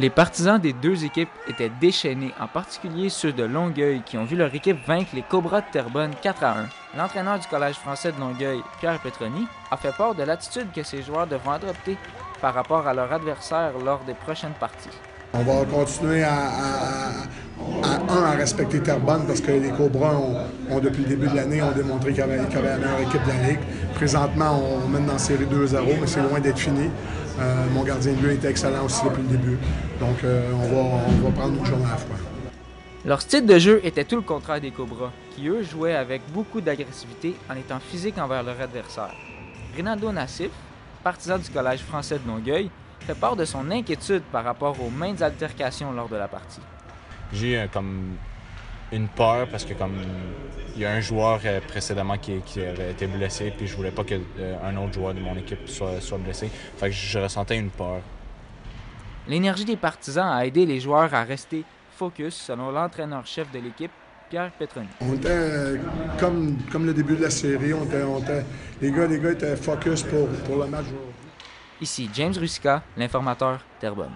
Les partisans des deux équipes étaient déchaînés, en particulier ceux de Longueuil qui ont vu leur équipe vaincre les Cobras de Terrebonne 4 à 1. L'entraîneur du Collège français de Longueuil, Pierre Petroni, a fait part de l'attitude que ses joueurs devront adopter par rapport à leur adversaire lors des prochaines parties. On va continuer à, respecter Terrebonne parce que les Cobras ont, depuis le début de l'année, ont démontré qu'il y, avait, la meilleure équipe de la Ligue. Présentement, on mène dans la série 2-0, mais c'est loin d'être fini. Euh, mon gardien de but était excellent aussi depuis le début. Donc, euh, on, va, on va prendre une journée à la fois. Leur style de jeu était tout le contraire des Cobras, qui eux jouaient avec beaucoup d'agressivité en étant physiques envers leur adversaire. Rinaldo Nassif, partisan du Collège français de Longueuil, fait part de son inquiétude par rapport aux maintes altercations lors de la partie. J'ai eu comme une peur parce que comme il y a un joueur euh, précédemment qui, avait été blessé puis je voulais pas qu'un euh, autre joueur de mon équipe soit, soit blessé. Fait que je ressentais une peur. L'énergie des partisans a aidé les joueurs à rester focus selon l'entraîneur-chef de l'équipe, Pierre Petroni. On était euh, comme, comme le début de la série, on était, on était, les, gars, les gars étaient focus pour, pour le match Ici James Ruska, l'informateur Terrebonne.